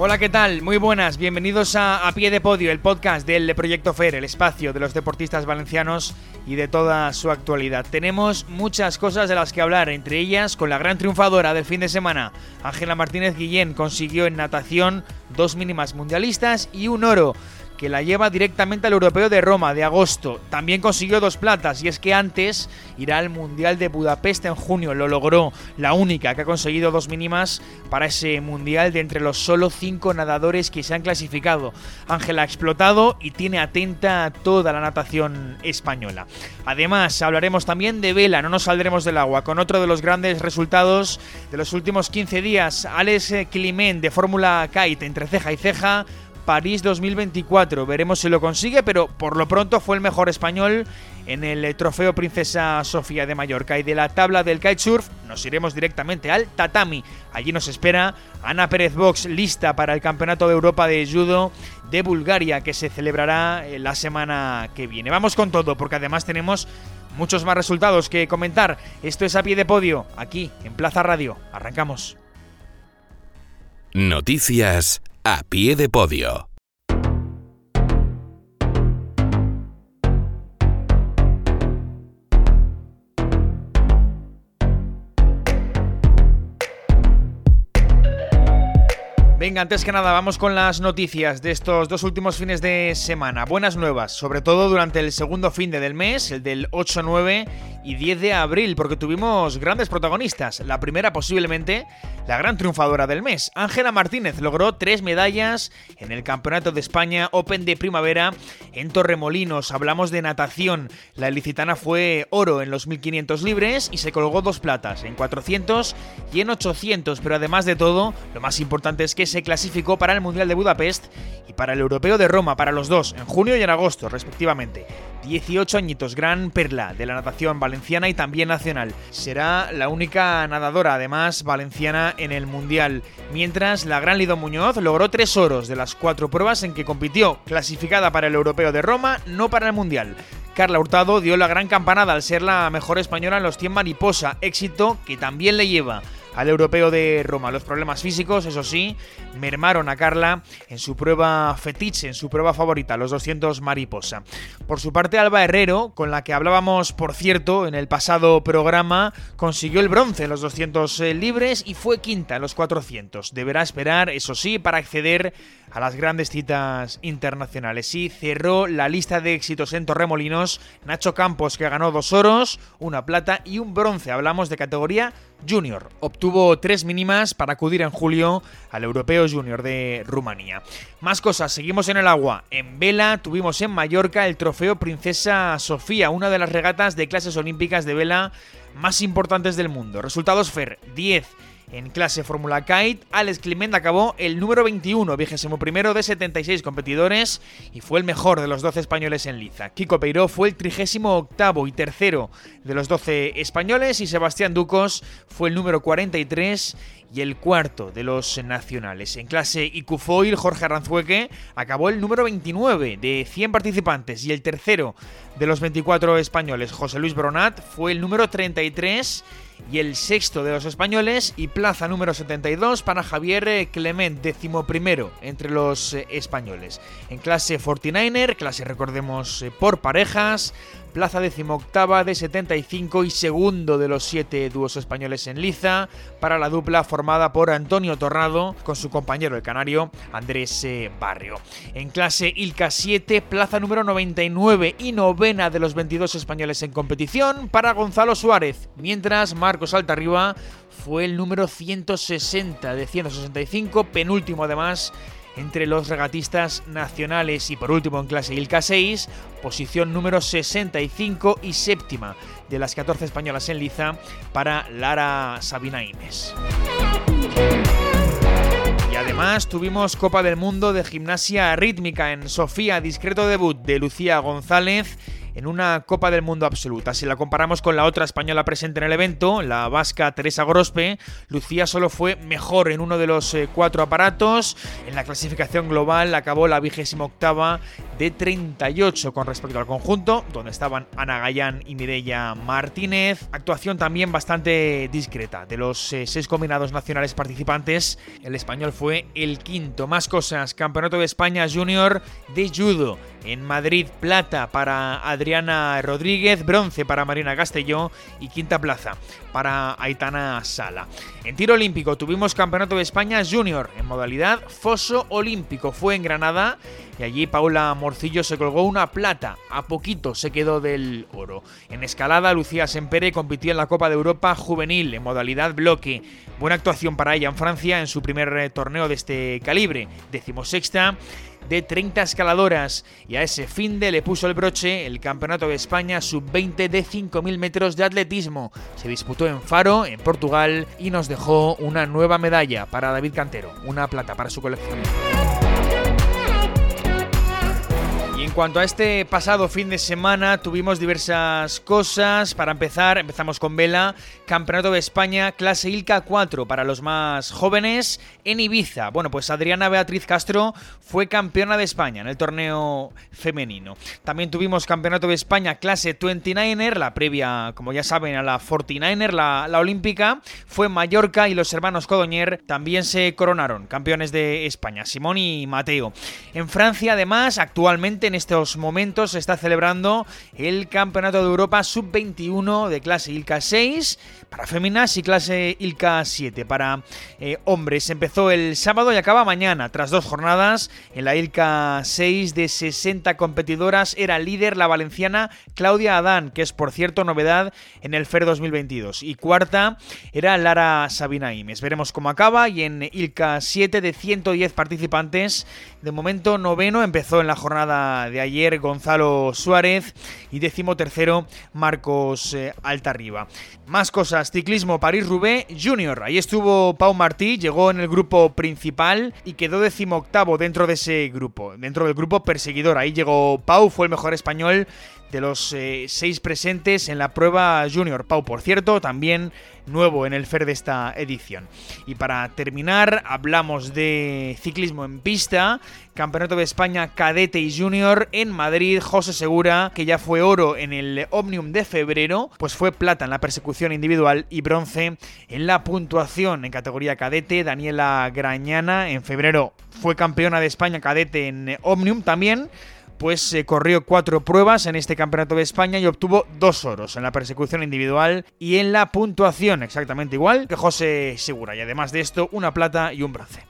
Hola, ¿qué tal? Muy buenas, bienvenidos a A Pie de Podio, el podcast del Proyecto FER, el espacio de los deportistas valencianos y de toda su actualidad. Tenemos muchas cosas de las que hablar, entre ellas con la gran triunfadora del fin de semana. Ángela Martínez Guillén consiguió en natación dos mínimas mundialistas y un oro que la lleva directamente al Europeo de Roma de agosto. También consiguió dos platas y es que antes irá al Mundial de Budapest en junio. Lo logró, la única que ha conseguido dos mínimas para ese Mundial de entre los solo cinco nadadores que se han clasificado. Ángela ha explotado y tiene atenta toda la natación española. Además, hablaremos también de vela, no nos saldremos del agua, con otro de los grandes resultados de los últimos 15 días. Alex Climent de Fórmula Kite entre ceja y ceja París 2024. Veremos si lo consigue, pero por lo pronto fue el mejor español en el trofeo Princesa Sofía de Mallorca. Y de la tabla del kitesurf nos iremos directamente al tatami. Allí nos espera Ana Pérez Box, lista para el Campeonato de Europa de Judo de Bulgaria, que se celebrará eh, la semana que viene. Vamos con todo, porque además tenemos muchos más resultados que comentar. Esto es a pie de podio, aquí en Plaza Radio. Arrancamos. Noticias a pie de podio. Venga, antes que nada, vamos con las noticias de estos dos últimos fines de semana. Buenas nuevas, sobre todo durante el segundo fin de del mes, el del 8, 9 y 10 de abril, porque tuvimos grandes protagonistas. La primera, posiblemente, la gran triunfadora del mes. Ángela Martínez logró tres medallas en el Campeonato de España Open de Primavera en Torremolinos. Hablamos de natación. La ilicitana fue oro en los 1500 libres y se colgó dos platas en 400 y en 800. Pero además de todo, lo más importante es que se clasificó para el Mundial de Budapest y para el Europeo de Roma, para los dos, en junio y en agosto, respectivamente. 18 añitos, gran perla de la natación valenciana y también nacional. Será la única nadadora, además, valenciana en el Mundial. Mientras, la gran Lido Muñoz logró tres oros de las cuatro pruebas en que compitió, clasificada para el Europeo de Roma, no para el Mundial. Carla Hurtado dio la gran campanada al ser la mejor española en los 100 mariposa, éxito que también le lleva al europeo de Roma. Los problemas físicos, eso sí, mermaron a Carla en su prueba fetiche, en su prueba favorita, los 200 mariposa. Por su parte, Alba Herrero, con la que hablábamos, por cierto, en el pasado programa, consiguió el bronce en los 200 eh, libres y fue quinta en los 400. Deberá esperar, eso sí, para acceder a las grandes citas internacionales. Y cerró la lista de éxitos en Torremolinos Nacho Campos, que ganó dos oros, una plata y un bronce. Hablamos de categoría Junior. Obtuvo tres mínimas para acudir en julio al Europeo Junior de Rumanía. Más cosas, seguimos en el agua. En vela tuvimos en Mallorca el trofeo Princesa Sofía, una de las regatas de clases olímpicas de vela más importantes del mundo. Resultados FER 10 en clase Fórmula Kite, Alex Clement acabó el número 21, vigésimo primero de 76 competidores y fue el mejor de los 12 españoles en liza. Kiko Peiró fue el 38 y tercero de los 12 españoles y Sebastián Ducos fue el número 43 y el cuarto de los nacionales. En clase Icufoil, Jorge Aranzueque acabó el número 29 de 100 participantes y el tercero de los 24 españoles, José Luis Bronat, fue el número 33 y el sexto de los españoles y plaza número 72 para Javier Clement, décimo primero entre los eh, españoles. En clase 49er, clase recordemos eh, por parejas, plaza decimoctava de 75 y segundo de los siete dúos españoles en liza para la dupla formada por Antonio Torrado con su compañero el canario Andrés eh, Barrio. En clase Ilca 7, plaza número 99 y novena de los 22 españoles en competición para Gonzalo Suárez, mientras Marcos Altarriba fue el número 160 de 165, penúltimo además entre los regatistas nacionales y por último en clase Ilka 6, posición número 65 y séptima de las 14 españolas en liza para Lara Sabina Inés. Y además tuvimos Copa del Mundo de Gimnasia Rítmica en Sofía, discreto debut de Lucía González en una Copa del Mundo absoluta. Si la comparamos con la otra española presente en el evento, la vasca Teresa Grospe, Lucía solo fue mejor en uno de los eh, cuatro aparatos. En la clasificación global acabó la vigésima octava de 38 con respecto al conjunto, donde estaban Ana Gallán y Mireia Martínez. Actuación también bastante discreta. De los eh, seis combinados nacionales participantes, el español fue el quinto. Más cosas, Campeonato de España Junior de Judo. En Madrid, plata para Adriana Rodríguez, bronce para Marina Castelló y quinta plaza para Aitana Sala. En tiro olímpico tuvimos Campeonato de España Junior en modalidad foso olímpico. Fue en Granada y allí Paula Morcillo se colgó una plata. A poquito se quedó del oro. En escalada, Lucía Sempere compitió en la Copa de Europa Juvenil en modalidad bloque. Buena actuación para ella en Francia en su primer eh, torneo de este calibre. Decimosexta de 30 escaladoras y a ese fin de le puso el broche el Campeonato de España sub-20 de 5.000 metros de atletismo. Se disputó en Faro, en Portugal, y nos dejó una nueva medalla para David Cantero, una plata para su colección. Cuanto a este pasado fin de semana, tuvimos diversas cosas. Para empezar, empezamos con Vela, Campeonato de España, clase ILCA 4 para los más jóvenes en Ibiza. Bueno, pues Adriana Beatriz Castro fue campeona de España en el torneo femenino. También tuvimos Campeonato de España, clase 29er, la previa, como ya saben, a la 49er, la, la olímpica. Fue Mallorca y los hermanos Codoñer también se coronaron campeones de España, Simón y Mateo. En Francia, además, actualmente en estos momentos se está celebrando el Campeonato de Europa Sub-21 de clase ILCA 6 para féminas y clase ILCA 7 para eh, hombres. Empezó el sábado y acaba mañana, tras dos jornadas. En la ILCA 6 de 60 competidoras era líder la valenciana Claudia Adán, que es por cierto novedad en el FER 2022. Y cuarta era Lara Sabina Imes. Veremos cómo acaba y en ILCA 7 de 110 participantes, de momento noveno empezó en la jornada de ayer Gonzalo Suárez y décimo tercero Marcos eh, Altarriba. Más cosas, ciclismo París-Roubaix Junior. Ahí estuvo Pau Martí, llegó en el grupo principal y quedó octavo dentro de ese grupo, dentro del grupo perseguidor. Ahí llegó Pau, fue el mejor español de los eh, seis presentes en la prueba junior. Pau, por cierto, también nuevo en el FER de esta edición. Y para terminar, hablamos de ciclismo en pista, Campeonato de España cadete y junior en Madrid, José Segura, que ya fue oro en el Omnium de febrero, pues fue plata en la persecución individual y bronce en la puntuación en categoría cadete, Daniela Grañana en febrero fue campeona de España cadete en Omnium también pues se corrió cuatro pruebas en este Campeonato de España y obtuvo dos oros en la persecución individual y en la puntuación, exactamente igual que José Segura. Y además de esto, una plata y un bronce.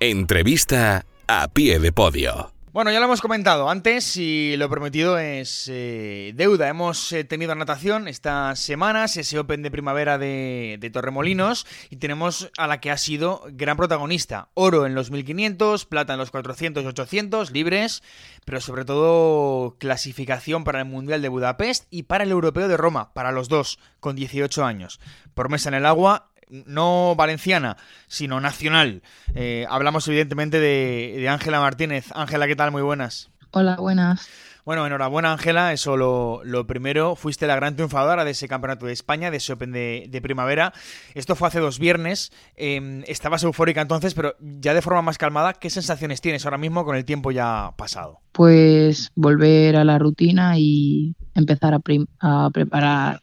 Entrevista a pie de podio. Bueno, ya lo hemos comentado antes y lo prometido es eh, deuda. Hemos eh, tenido natación estas semanas, ese Open de primavera de, de, Torremolinos, y tenemos a la que ha sido gran protagonista. Oro en los 1500, plata en los 400 y 800, libres, pero sobre todo clasificación para el Mundial de Budapest y para el Europeo de Roma, para los dos, con 18 años. Promesa en el agua, no valenciana, sino nacional. Eh, hablamos evidentemente de Ángela Martínez. Ángela, ¿qué tal? Muy buenas. Hola, buenas. Bueno, enhorabuena Ángela, eso lo, lo, primero. Fuiste la gran triunfadora de ese campeonato de España, de ese Open de, primavera. Esto fue hace dos viernes. Em, estabas eufórica entonces, pero ya de forma más calmada, ¿qué sensaciones tienes ahora mismo con el tiempo ya pasado? Pues volver a la rutina y empezar a, a preparar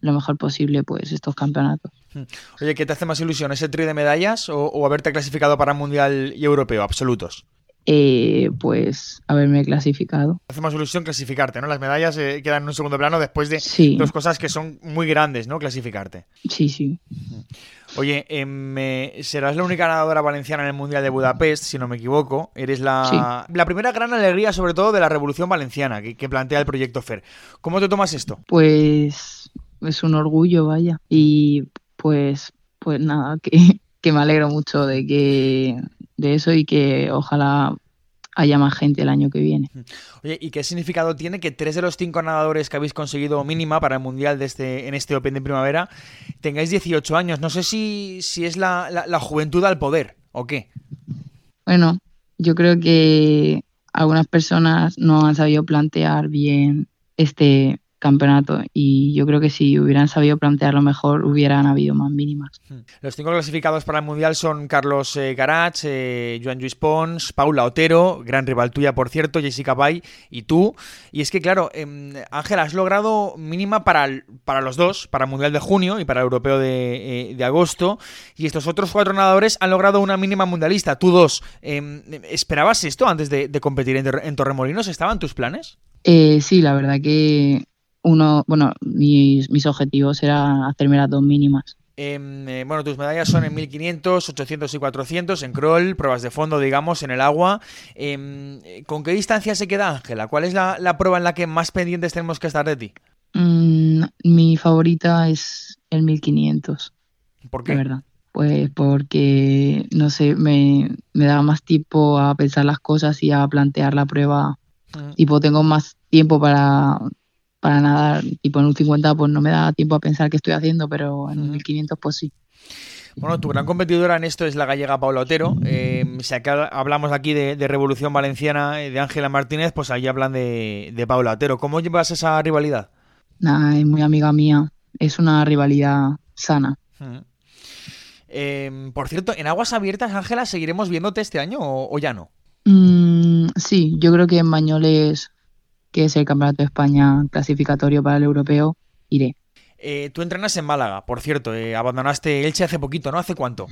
lo mejor posible pues estos campeonatos. Hmm. Oye, ¿qué te hace más ilusión? ¿Ese trío de medallas o, haberte clasificado para Mundial y Europeo? Absolutos. Eh, pues haberme clasificado. Hace más ilusión clasificarte, ¿no? Las medallas eh, quedan en un segundo plano después de dos cosas que son muy grandes, ¿no? Clasificarte. Sí, sí. Oye, eh, serás la única ganadora valenciana en el Mundial de Budapest, si no me equivoco. Eres la, la primera gran alegría, sobre todo, de la Revolución Valenciana que, que plantea el proyecto FER. ¿Cómo te tomas esto? Pues es un orgullo, vaya. Y pues, pues nada, que, que me alegro mucho de que de eso y que ojalá haya más gente el año que viene. Oye, ¿y qué significado tiene que tres de los cinco nadadores que habéis conseguido mínima para el Mundial de este, en este Open de primavera tengáis 18 años? No sé si, si es la, la, la juventud al poder o qué. Bueno, yo creo que algunas personas no han sabido plantear bien este campeonato y yo creo que si hubieran sabido plantearlo mejor hubieran habido más mínimas. Hmm. Los cinco clasificados para el Mundial son Carlos eh, Garach, eh, Joan Luis Pons, Paula Otero, gran rival tuya por cierto, Jessica Bay y tú. Y es que claro, eh, Ángel, has logrado mínima para, para los dos, para el Mundial de junio y para el Europeo de, eh, de agosto. Y estos otros cuatro nadadores han logrado una mínima mundialista, tú dos. Em, ¿Esperabas esto antes de, de competir en, en Torremolinos? ¿Estaban tus planes? Eh, sí, la verdad que uno, bueno, mis, mis objetivos eran hacerme las dos mínimas. Eh, bueno, tus medallas son en 1500, 800 y 400, en crawl, pruebas de fondo, digamos, en el agua. Eh, ¿Con qué distancia se queda Ángela? ¿Cuál es la, la, prueba en la que más pendientes tenemos que estar de ti? Mm, mi favorita es el 1500. ¿Por qué? De verdad. Pues porque, no sé, me, me da más tiempo a pensar las cosas y a plantear la prueba. Mm. Tipo, tengo más tiempo para para nadar, tipo en un 50 pues no me da tiempo a pensar qué estoy haciendo, pero en un 1500 pues sí. Bueno, tu gran competidora en esto es la gallega Paula Otero. Eh, si acá hablamos aquí de, de Revolución Valenciana, de Ángela Martínez, pues ahí hablan de, de, Paula Otero. ¿Cómo llevas esa rivalidad? Nada, es muy amiga mía. Es una rivalidad sana. Eh, por cierto, en aguas abiertas, Ángela, ¿seguiremos viéndote este año o, o ya no? Mm, sí, yo creo que en Bañoles que es el Campeonato de España clasificatorio para el europeo, iré. Eh, tú entrenas en Málaga, por cierto, eh, abandonaste Elche hace poquito, ¿no? ¿Hace cuánto?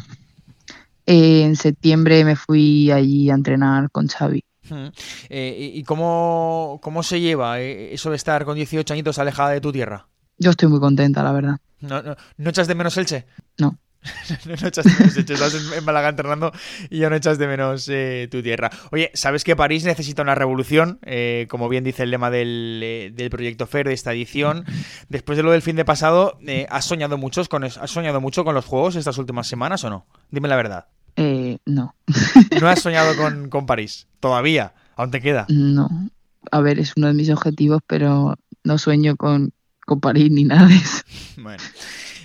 Eh, en septiembre me fui allí a entrenar con Xavi. Uh ¿Y cómo, cómo se lleva eh, eso de estar con 18 añitos alejada de tu tierra? Yo estoy muy contenta, la verdad. ¿No, no, ¿no echas de menos Elche? No. no echas de menos Elche, estás en Málaga entrenando y ya no echas de menos eh, tu tierra. Oye, ¿sabes que París necesita una revolución? Eh, como bien dice el lema del, eh, del, proyecto FER de esta edición. Después de lo del fin de pasado, ¿has soñado muchos con ¿has soñado mucho con los juegos estas últimas semanas o no? Dime la verdad. No. ¿No has soñado con, con París? Todavía. ¿Aún te queda? No. A ver, es uno de mis objetivos, pero no sueño con, con París ni nada de eso. Bueno.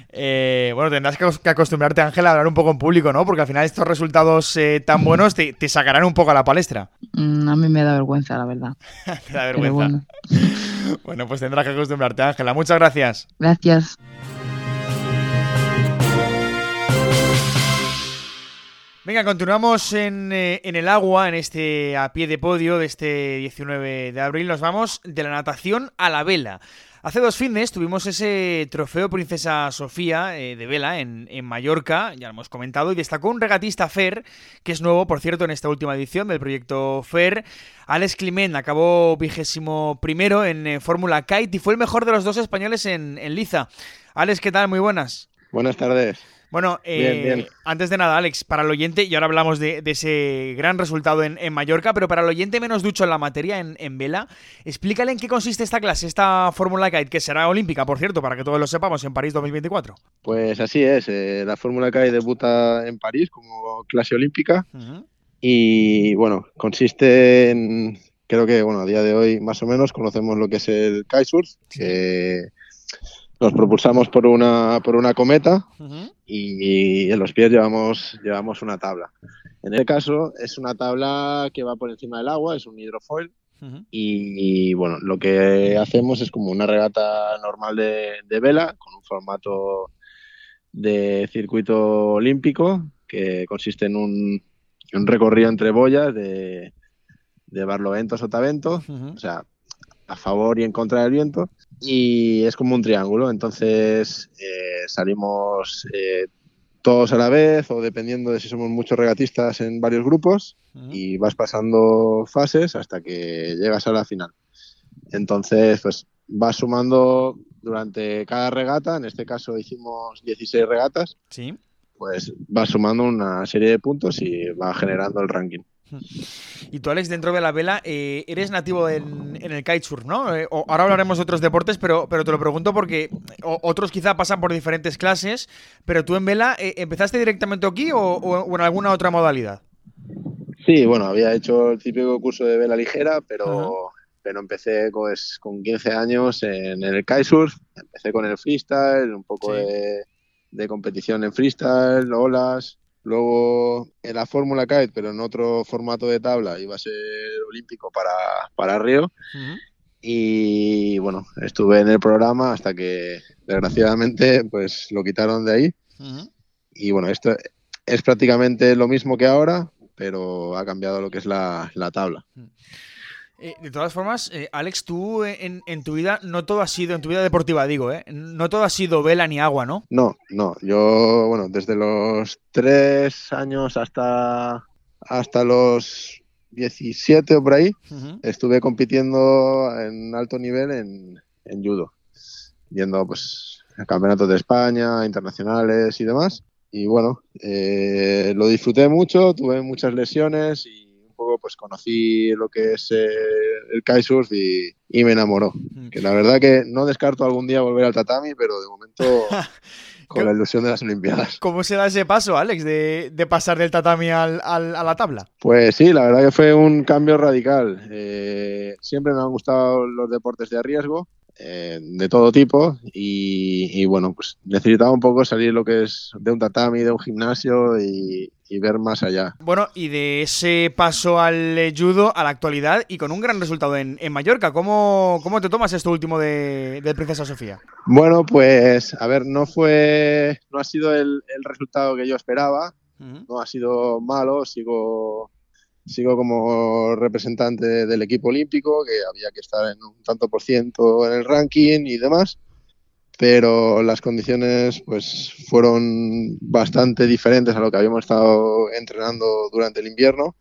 Eh, bueno, tendrás que acostumbrarte, Ángel, a hablar un poco en público, ¿no? Porque al final estos resultados eh, tan buenos te, te, sacarán un poco a la palestra. Mm, a mí me da vergüenza, la verdad. te da vergüenza. Bueno. bueno. pues tendrás que acostumbrarte, Ángela. Muchas gracias. Gracias. Venga, continuamos en, eh, en, el agua, en este a pie de podio de este 19 de abril. Nos vamos de la natación a la vela. Hace dos fines tuvimos ese trofeo Princesa Sofía eh, de vela en, Mallorca, ya lo hemos comentado, y destacó un regatista FER, que es nuevo, por cierto, en esta última edición del proyecto FER. Alex Climent acabó vigésimo primero en eh, Fórmula Kite y fue el mejor de los dos españoles en, en Liza. Alex, ¿qué tal? Muy buenas. Buenas tardes. Bueno, eh, bien, bien. antes de nada, Alex, para el oyente, y ahora hablamos de, de ese gran resultado en, en, Mallorca, pero para el oyente menos ducho en la materia, en, en vela, explícale en qué consiste esta clase, esta Fórmula Kite, que será olímpica, por cierto, para que todos lo sepamos, en París 2024. Pues así es, eh, la Fórmula Kite debuta en París como clase olímpica uh -huh. y, bueno, consiste en, creo que, bueno, a día de hoy más o menos conocemos lo que es el kitesurf, que nos propulsamos por una, por una cometa uh -huh. y, en los pies llevamos, llevamos una tabla. En este caso es una tabla que va por encima del agua, es un hidrofoil uh -huh. y, y, bueno, lo que hacemos es como una regata normal de, de, vela con un formato de circuito olímpico que consiste en un, un recorrido entre boyas de, de barlovento sotavento, uh -huh. o sea, a favor y en contra del viento y es como un triángulo, entonces eh, salimos eh, todos a la vez o dependiendo de si somos muchos regatistas en varios grupos uh -huh. y vas pasando fases hasta que llegas a la final. Entonces, pues vas sumando durante cada regata, en este caso hicimos 16 regatas, ¿Sí? pues vas sumando una serie de puntos y va generando el ranking. Y tú, Alex, dentro de la vela, eh, eres nativo en, en, el kitesurf, ¿no? Eh, ahora hablaremos de otros deportes, pero, pero te lo pregunto porque o, otros quizá pasan por diferentes clases, pero tú en vela, eh, ¿empezaste directamente aquí o, o, o, en alguna otra modalidad? Sí, bueno, había hecho el típico curso de vela ligera, pero, uh -huh. pero empecé pues, con 15 años en el kitesurf, empecé con el freestyle, un poco sí. de, de competición en freestyle, olas, Luego en la Fórmula Kite, pero en otro formato de tabla, iba a ser olímpico para, para Río. Y bueno, estuve en el programa hasta que desgraciadamente pues lo quitaron de ahí. Y bueno, esto es prácticamente lo mismo que ahora, pero ha cambiado lo que es la, tabla. Eh, de todas formas, eh, Alex, tú en, tu vida no todo ha sido, en tu vida deportiva digo, ¿eh? no todo ha sido vela ni agua, ¿no? No, no. Yo, bueno, desde los tres años hasta, hasta los 17 o por ahí, estuve compitiendo en alto nivel en, en judo, yendo pues a campeonatos de España, internacionales y demás. Y bueno, eh, lo disfruté mucho, tuve muchas lesiones y poco pues conocí lo que es eh, el kitesurf y, y, me enamoró. Que la verdad que no descarto algún día volver al tatami, pero de momento con la ilusión de las Olimpiadas. ¿Cómo se da ese paso, Alex, de, de pasar del tatami al, al, a la tabla? Pues sí, la verdad que fue un cambio radical. Eh, siempre me han gustado los deportes de riesgo eh, de todo tipo y, bueno, pues necesitaba un poco salir lo que es de un tatami, de un gimnasio y, ver más allá. Bueno, y de ese paso al judo a la actualidad y con un gran resultado en, Mallorca, ¿cómo, ¿cómo, te tomas esto último de, Princesa Sofía? Bueno, pues a ver, no fue, no ha sido el, resultado que yo esperaba, no ha sido malo, sigo sigo como representante del equipo olímpico, que había que estar en un tanto por ciento en el ranking y demás, pero las condiciones pues fueron bastante diferentes a lo que habíamos estado entrenando durante el invierno.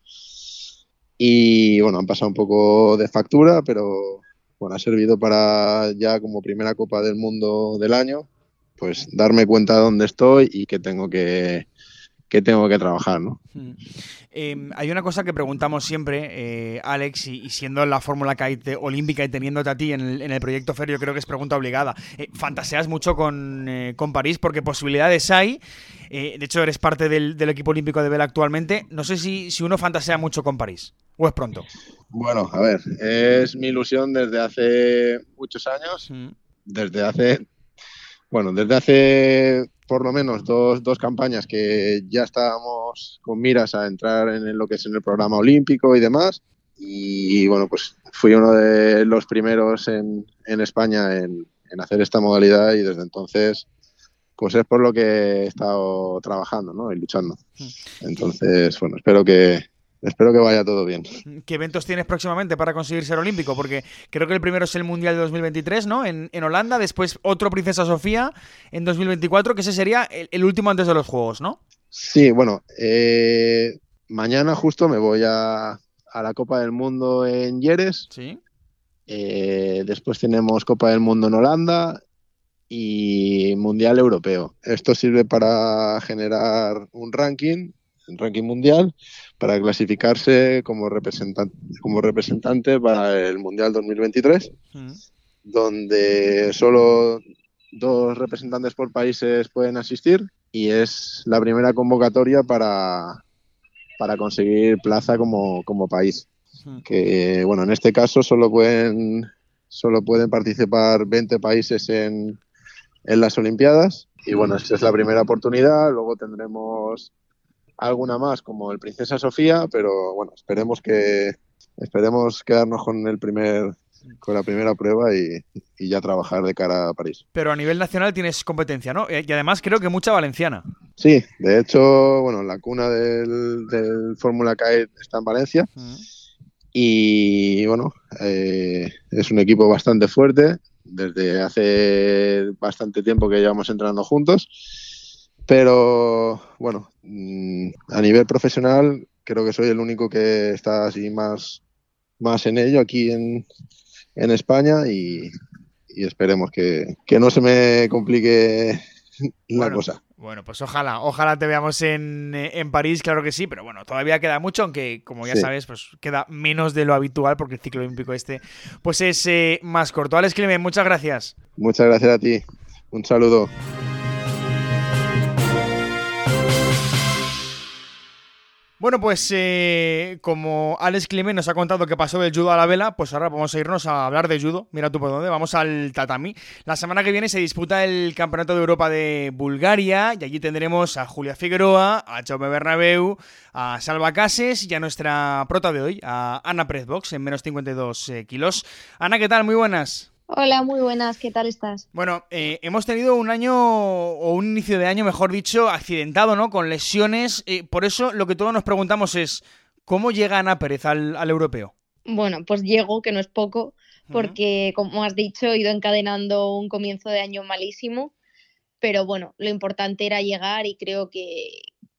Y bueno, han pasado un poco de factura, pero bueno, ha servido para ya como primera Copa del Mundo del año, pues darme cuenta de dónde estoy y que tengo que, que tengo que trabajar, ¿no? Hmm. Em, hay una cosa que preguntamos siempre, eh, Alex, y, siendo la Fórmula Kite olímpica y teniéndote a ti en el, proyecto FER, yo creo que es pregunta obligada. Eh, fantaseas mucho con, eh, con, París porque posibilidades hay. de hecho, eres parte del, equipo olímpico de Vela actualmente. No sé si, si uno fantasea mucho con París. ¿O es pronto? Bueno, a ver, es mi ilusión desde hace muchos años. Hmm. Desde hace. Bueno, desde hace por lo menos dos, dos campañas que ya estábamos con miras a entrar en lo que es en el programa olímpico y demás. Y bueno, pues fui uno de los primeros en, en España en, en hacer esta modalidad y desde entonces pues es por lo que he estado trabajando ¿no? y luchando. Mm. Entonces, bueno, espero que, Espero que vaya todo bien. ¿Qué eventos tienes próximamente para conseguir ser olímpico? Porque creo que el primero es el Mundial de 2023, ¿no? En, Holanda, después otro Princesa Sofía en 2024, que ese sería el, último antes de los Juegos, ¿no? Sí, bueno, eh, mañana justo me voy a, la Copa del Mundo en Yeres. Sí. Eh, después tenemos Copa del Mundo en Holanda y Mundial Europeo. Esto sirve para generar un ranking el ranking mundial para clasificarse como representante, como representante para el Mundial 2023, mm. donde solo dos representantes por países pueden asistir y es la primera convocatoria para, para conseguir plaza como, como país. Mm. Que bueno, en este caso solo pueden, solo pueden participar 20 países en, en las Olimpiadas. Y bueno, esta es la primera oportunidad. Luego tendremos alguna más como el Princesa Sofía, pero bueno, esperemos que esperemos quedarnos con el primer con la primera prueba y, ya trabajar de cara a París. Pero a nivel nacional tienes competencia, ¿no? Y además creo que mucha valenciana. Sí, de hecho, bueno, la cuna del, del Fórmula Kite está en Valencia. Y bueno, eh, es un equipo bastante fuerte. Desde hace bastante tiempo que llevamos entrenando juntos pero bueno, mm, a nivel profesional creo que soy el único que está así más, más en ello aquí en, en España y, esperemos que, no se me complique la cosa. Bueno, pues ojalá, ojalá te veamos en, en, París, claro que sí, pero bueno, todavía queda mucho, aunque como ya sabes, pues queda menos de lo habitual porque el ciclo olímpico este pues es eh, más corto. Alex Clemen, muchas gracias. Muchas gracias a ti. Un saludo. Bueno, pues eh, como Alex Climent nos ha contado que pasó del judo a la vela, pues ahora vamos a irnos a hablar de judo. Mira tú por dónde, vamos al tatami. La semana que viene se disputa el Campeonato de Europa de Bulgaria y allí tendremos a Julia Figueroa, a Jaume Bernabeu, a Salva Cases y a nuestra prota de hoy, a Ana Prezbox, en menos 52 eh, kilos. Ana, ¿qué tal? Muy buenas. Hola, muy buenas, ¿qué tal estás? Bueno, eh, hemos tenido un año, o un inicio de año, mejor dicho, accidentado, ¿no? Con lesiones. Eh, por eso lo que todos nos preguntamos es, ¿cómo llega Ana Pérez al, europeo? Bueno, pues llego, que no es poco, porque como has dicho, he ido encadenando un comienzo de año malísimo, pero bueno, lo importante era llegar y creo que,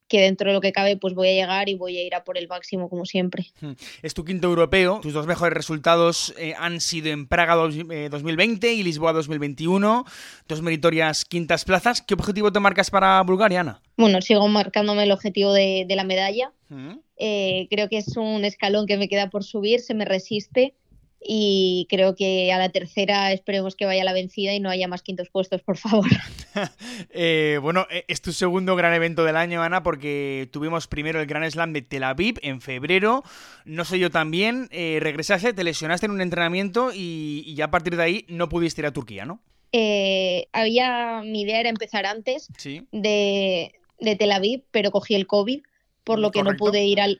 que dentro de lo que cabe pues voy a llegar y voy a ir a por el máximo como siempre. Hmm. Es tu quinto europeo, tus dos mejores resultados eh, han sido en Praga 2020 eh, y Lisboa 2021, dos meritorias quintas plazas. ¿Qué objetivo te marcas para Bulgaria, Ana? Bueno, sigo marcándome el objetivo de, la medalla. Hmm. Eh, creo que es un escalón que me queda por subir, se me resiste y creo que a la tercera esperemos que vaya la vencida y no haya más quintos puestos, por favor. Eh, bueno, eh, es tu segundo gran evento del año, Ana, porque tuvimos primero el Gran Slam de Tel Aviv en febrero. No sé yo también, eh, regresaste, te lesionaste en un entrenamiento y, ya a partir de ahí no pudiste ir a Turquía, ¿no? había, mi idea era empezar antes de, de Tel Aviv, pero cogí el COVID, por lo que no pude ir al,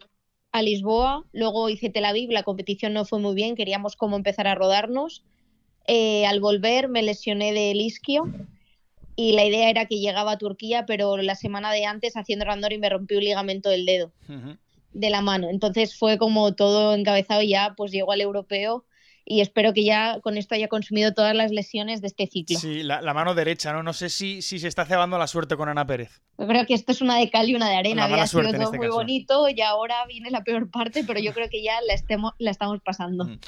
a Lisboa, luego hice Tel Aviv, la competición no fue muy bien, queríamos cómo empezar a rodarnos. Eh, al volver me lesioné del isquio y la idea era que llegaba a Turquía, pero la semana de antes haciendo randori me rompí un ligamento del dedo de la mano. Entonces fue como todo encabezado y ya pues llego al europeo y espero que ya con esto haya consumido todas las lesiones de este ciclo. Sí, la, mano derecha, ¿no? No sé si, si se está cebando la suerte con Ana Pérez. Yo creo que esto es una de cal y una de arena. Había sido todo este muy bonito y ahora viene la peor parte, pero yo creo que ya la, estemos, la estamos pasando. Mm.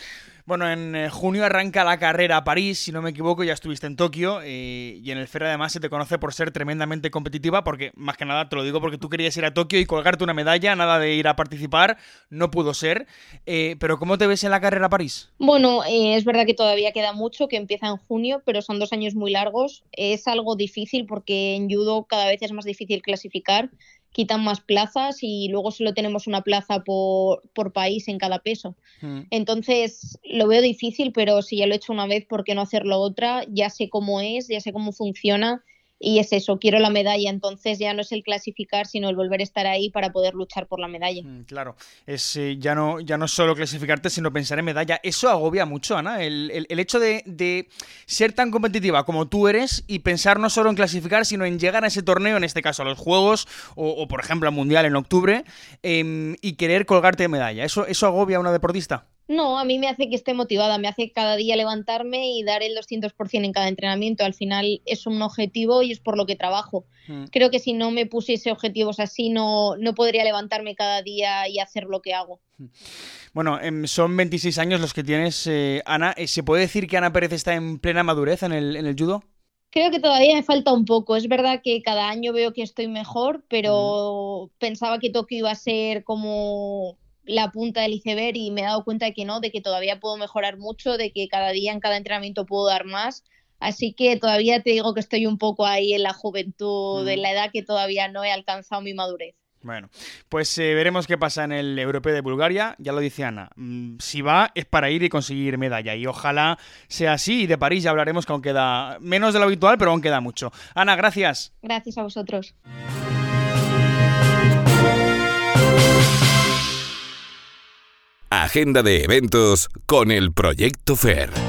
Bueno, en eh, junio arranca la carrera a París, si no me equivoco, ya estuviste en Tokio eh, y en el FER además se te conoce por ser tremendamente competitiva, porque más que nada te lo digo porque tú querías ir a Tokio y colgarte una medalla, nada de ir a participar, no pudo ser. Eh, pero ¿cómo te ves en la carrera a París? Bueno, es verdad que todavía queda mucho, que empieza en junio, pero son dos años muy largos. Es algo difícil porque en judo cada vez es más difícil clasificar quitan más plazas y luego solo tenemos una plaza por, por país en cada peso. Hmm. Entonces lo veo difícil, pero si ya lo he hecho una vez, ¿por qué no hacerlo otra? Ya sé cómo es, ya sé cómo funciona y es eso, quiero la medalla, entonces ya no es el clasificar, sino el volver a estar ahí para poder luchar por la medalla. Mm, claro, es eh, ya no ya no solo clasificarte, sino pensar en medalla. Eso agobia mucho, Ana, el, hecho de, ser tan competitiva como tú eres y pensar no solo en clasificar, sino en llegar a ese torneo, en este caso a los Juegos, o, por ejemplo al Mundial en octubre, em, y querer colgarte de medalla. ¿Eso, ¿Eso agobia a una deportista? No, a mí me hace que esté motivada, me hace cada día levantarme y dar el 200% en cada entrenamiento. Al final es un objetivo y es por lo que trabajo. Hmm. Creo que si no me pusiese objetivos así, no, no podría levantarme cada día y hacer lo que hago. Hmm. Bueno, em, son 26 años los que tienes, eh, Ana. Eh, ¿Se puede decir que Ana Pérez está en plena madurez en el, en el judo? Creo que todavía me falta un poco. Es verdad que cada año veo que estoy mejor, pero hmm. pensaba que Tokio iba a ser como la punta del iceberg y me he dado cuenta de que no, de que todavía puedo mejorar mucho, de que cada día en cada entrenamiento puedo dar más. Así que todavía te digo que estoy un poco ahí en la juventud, en la edad que todavía no he alcanzado mi madurez. Bueno, pues eh, veremos qué pasa en el Europeo de Bulgaria. Ya lo dice Ana. Mm, si va, es para ir y conseguir medalla. Y ojalá sea así. Y de París ya hablaremos, que aún queda menos de lo habitual, pero aún queda mucho. Ana, gracias. Gracias a vosotros. Agenda de eventos con el Proyecto FER.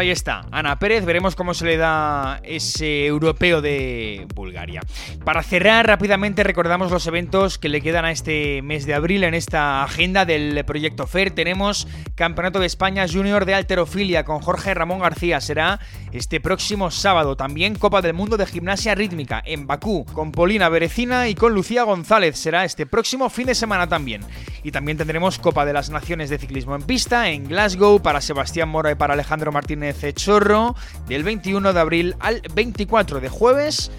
Ahí está. Ana Pérez, veremos cómo se le da ese europeo de Bulgaria. Para cerrar rápidamente recordamos los eventos que le quedan a este mes de abril en esta agenda del proyecto FER. Tenemos Campeonato de España Junior de Alterofilia con Jorge Ramón García. Será este próximo sábado. También Copa del Mundo de Gimnasia Rítmica en Bakú con Polina Berecina y con Lucía González. Será este próximo fin de semana también. Y también tendremos Copa de las Naciones de Ciclismo en Pista en Glasgow para Sebastián Mora y para Alejandro Martínez Chorro del 21 de abril al 24 de jueves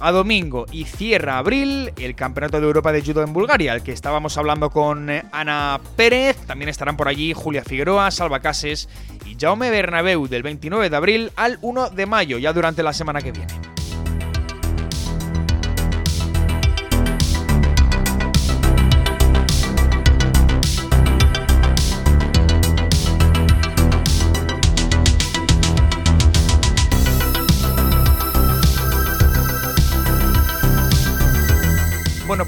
a domingo y cierra abril el Campeonato de Europa de Judo en Bulgaria, el que estábamos hablando con eh, Ana Pérez. También estarán por allí Julia Figueroa, Salva Cases y Jaume Bernabeu del 29 de abril al 1 de mayo, ya durante la semana que viene.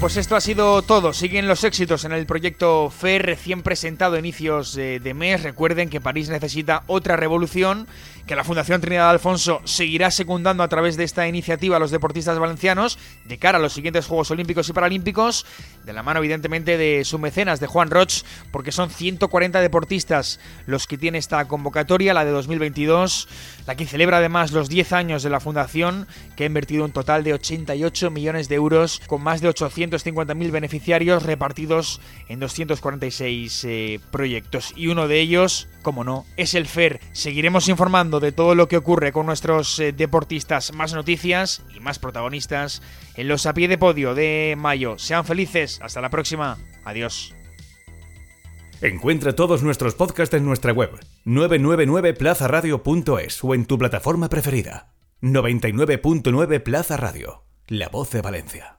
Pues esto ha sido todo. Siguen los éxitos en el proyecto FER recién presentado a inicios de mes. Recuerden que París necesita otra revolución que la Fundación Trinidad Alfonso seguirá secundando a través de esta iniciativa a los deportistas valencianos de cara a los siguientes Juegos Olímpicos y Paralímpicos, de la mano evidentemente de su mecenas, de Juan Roch, porque son 140 deportistas los que tiene esta convocatoria, la de 2022, la que celebra además los 10 años de la Fundación, que ha invertido un total de 88 millones de euros, con más de 850.000 beneficiarios repartidos en 246 eh, proyectos. Y uno de ellos, como no, es el FER. Seguiremos informando de todo lo que ocurre con nuestros eh, deportistas. Más noticias y más protagonistas en los a pie de podio de mayo. Sean felices. Hasta la próxima. Adiós. Encuentra todos nuestros podcasts en nuestra web 999plazaradio.es o en tu plataforma preferida. 99.9 Plaza Radio, la voz de Valencia.